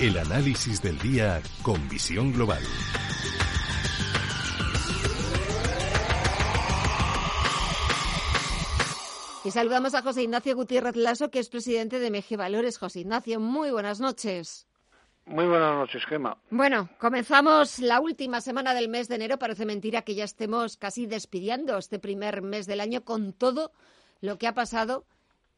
El análisis del día con visión global. Y saludamos a José Ignacio Gutiérrez Lasso, que es presidente de MG Valores. José Ignacio, muy buenas noches. Muy buenas noches, Gema. Bueno, comenzamos la última semana del mes de enero. Parece mentira que ya estemos casi despidiendo este primer mes del año con todo lo que ha pasado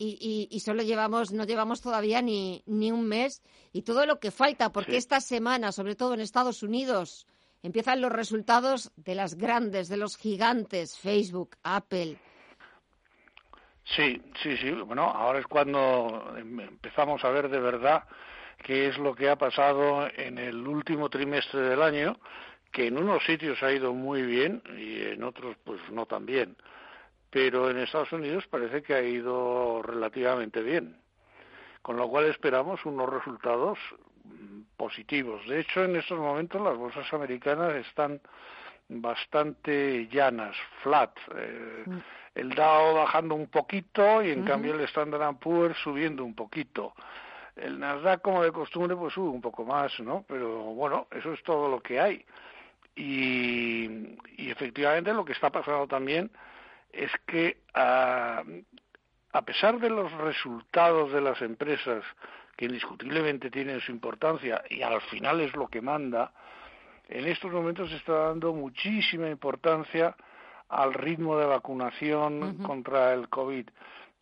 y, solo llevamos, no llevamos todavía ni, ni un mes y todo lo que falta, porque esta semana, sobre todo en Estados Unidos, empiezan los resultados de las grandes, de los gigantes, Facebook, Apple, Sí, sí, sí. Bueno, ahora es cuando empezamos a ver de verdad qué es lo que ha pasado en el último trimestre del año, que en unos sitios ha ido muy bien y en otros pues no tan bien. Pero en Estados Unidos parece que ha ido relativamente bien. Con lo cual esperamos unos resultados positivos. De hecho, en estos momentos las bolsas americanas están bastante llanas, flat. Eh, mm el Dow bajando un poquito y en cambio el Standard Poor's subiendo un poquito. El Nasdaq, como de costumbre, pues sube un poco más, ¿no? Pero bueno, eso es todo lo que hay. Y, y efectivamente lo que está pasando también es que a, a pesar de los resultados de las empresas que indiscutiblemente tienen su importancia y al final es lo que manda, en estos momentos se está dando muchísima importancia al ritmo de vacunación contra el COVID.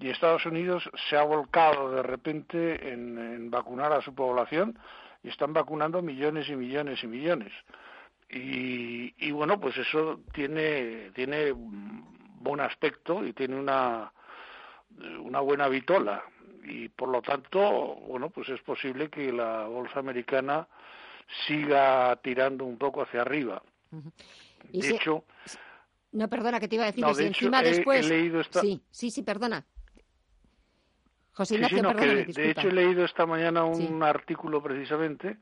Y Estados Unidos se ha volcado de repente en, vacunar a su población y están vacunando millones y millones y millones. Y, bueno, pues eso tiene, tiene buen aspecto y tiene una, una buena vitola. Y por lo tanto, bueno, pues es posible que la bolsa americana siga tirando un poco hacia arriba. De hecho, no, perdona, que te iba a decir. si encima después... Sí, sí, sí, perdona. José Ignacio, De hecho, he leído esta mañana un artículo precisamente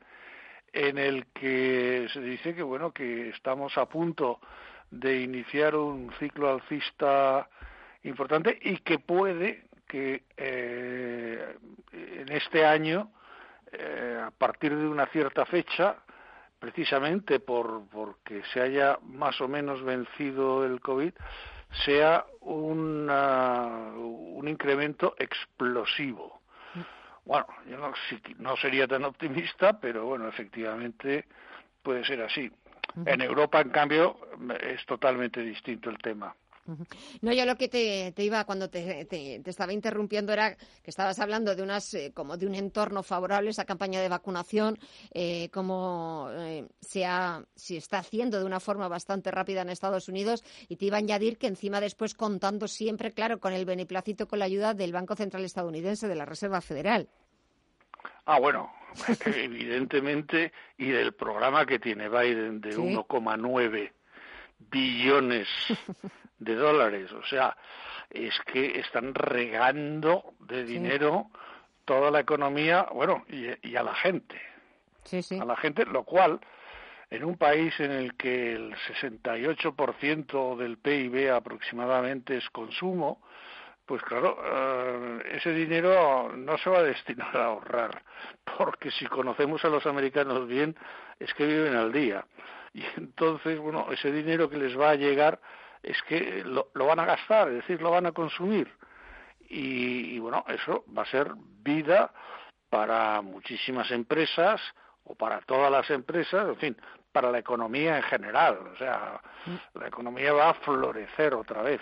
en el que se dice que, bueno, que estamos a punto de iniciar un ciclo alcista importante y que puede que eh, en este año, eh, a partir de una cierta fecha, precisamente por porque se haya más o menos vencido el COVID, sea un incremento explosivo. Bueno, yo no, no sería tan optimista, pero bueno, efectivamente puede ser así. En Europa, en cambio, es totalmente distinto el tema. No, yo lo que te, iba cuando te, estaba interrumpiendo era que estabas hablando de unas eh, como de un entorno favorable esa campaña de vacunación, eh, como eh, se, se está haciendo de una forma bastante rápida en Estados Unidos y te iba a añadir que encima después contando siempre, claro, con el beneplácito, con la ayuda del Banco Central Estadounidense, de la Reserva Federal. Ah, bueno, evidentemente, y del programa que tiene Biden de 1,9 billones de dólares. O sea, es que están regando de dinero toda la economía, bueno, y, a la gente. Sí, sí. A la gente, lo cual, en un país en el que el 68% del PIB aproximadamente es consumo, pues claro, eh, ese dinero no se va a destinar a ahorrar, porque si conocemos a los americanos bien, es que viven al día. Y entonces, bueno, ese dinero que les va a llegar es que lo, van a gastar, es decir, lo van a consumir. Y, bueno, eso va a ser vida para muchísimas empresas o para todas las empresas, en fin, para la economía en general. O sea, la economía va a florecer otra vez.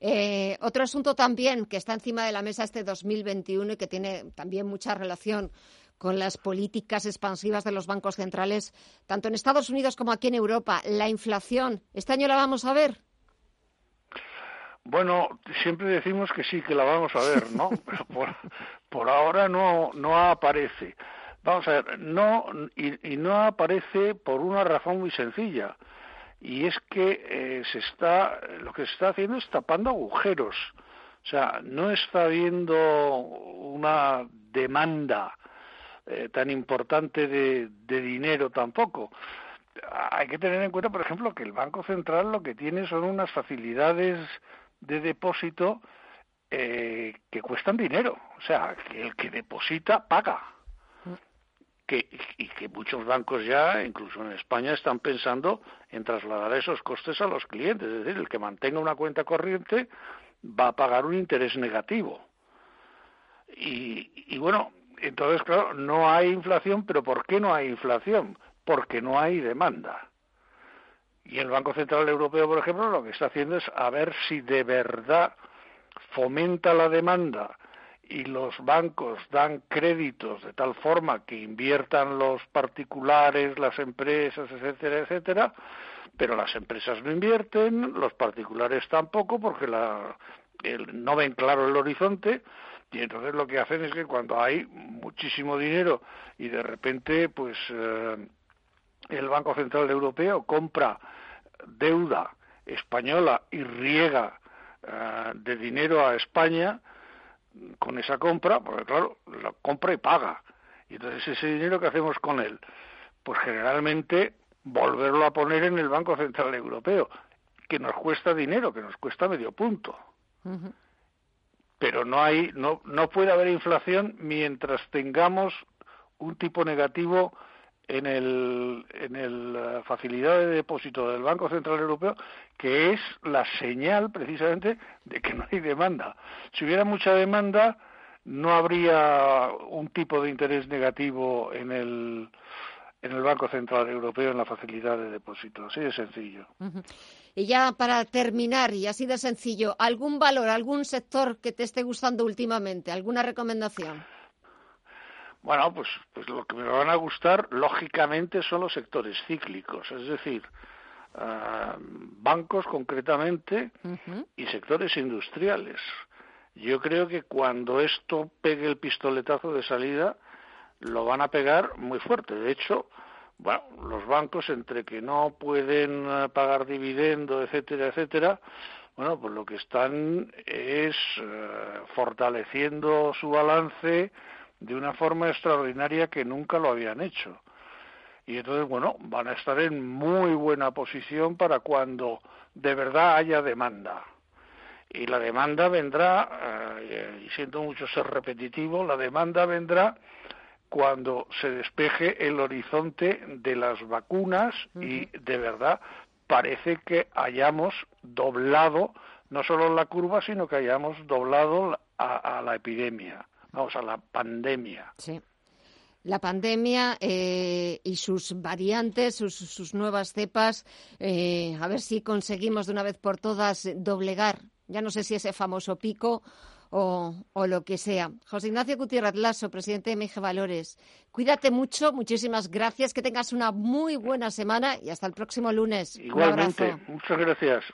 Eh, otro asunto también que está encima de la mesa este 2021 y que tiene también mucha relación con las políticas expansivas de los bancos centrales, tanto en Estados Unidos como aquí en Europa. La inflación, ¿este año la vamos a ver? Bueno, siempre decimos que sí, que la vamos a ver, ¿no? Pero por, ahora no, no aparece. Vamos a ver, no, y, no aparece por una razón muy sencilla, y es que eh, se está, lo que se está haciendo es tapando agujeros. O sea, no está habiendo una demanda eh, tan importante de, dinero tampoco. Hay que tener en cuenta, por ejemplo, que el Banco Central lo que tiene son unas facilidades de depósito eh, que cuestan dinero. O sea, que el que deposita paga. Que, y que muchos bancos ya, incluso en España, están pensando en trasladar esos costes a los clientes. Es decir, el que mantenga una cuenta corriente va a pagar un interés negativo. Y, y bueno, entonces, claro, no hay inflación, pero ¿por qué no hay inflación? Porque no hay demanda. Y el Banco Central Europeo, por ejemplo, lo que está haciendo es a ver si de verdad fomenta la demanda y los bancos dan créditos de tal forma que inviertan los particulares, las empresas, etcétera, etcétera, pero las empresas no invierten, los particulares tampoco, porque la, no ven claro el horizonte, y entonces lo que hacen es que cuando hay muchísimo dinero y de repente, pues eh, el Banco Central Europeo compra deuda española y riega eh, de dinero a España, con esa compra, porque claro, la compra y paga. Y entonces ese dinero que hacemos con él, pues generalmente volverlo a poner en el Banco Central Europeo, que nos cuesta dinero, que nos cuesta medio punto. Pero no hay, no, no puede haber inflación mientras tengamos un tipo negativo en el en el eh, facilidad de depósito del Banco Central Europeo que es la señal precisamente de que no hay demanda. Si hubiera mucha demanda no habría un tipo de interés negativo en el en el Banco Central Europeo en la facilidad de depósito. Así de sencillo. Y ya para terminar, y así de sencillo, ¿algún valor, algún sector que te esté gustando últimamente? ¿Alguna recomendación? Bueno, pues, pues lo que me van a gustar, lógicamente, son los sectores cíclicos, es decir, ah, bancos concretamente y sectores industriales. Yo creo que cuando esto pegue el pistoletazo de salida, lo van a pegar muy fuerte. De hecho, bueno, los bancos, entre que no pueden ah, pagar dividendo, etcétera, etcétera, bueno, pues lo que están es ah, fortaleciendo su balance, de una forma extraordinaria que nunca lo habían hecho. Y entonces, bueno, van a estar en muy buena posición para cuando de verdad haya demanda. Y la demanda vendrá, eh, y siento mucho ser repetitivo, la demanda vendrá cuando se despeje el horizonte de las vacunas y de verdad parece que hayamos doblado no solo la curva, sino que hayamos doblado a la epidemia vamos a la pandemia. Sí. La pandemia eh, y sus variantes, sus, nuevas cepas, eh, a ver si conseguimos de una vez por todas doblegar, ya no sé si ese famoso pico o, o, lo que sea. José Ignacio Gutiérrez Lasso, presidente de MG Valores, cuídate mucho, muchísimas gracias, que tengas una muy buena semana y hasta el próximo lunes. Igualmente, muchas gracias.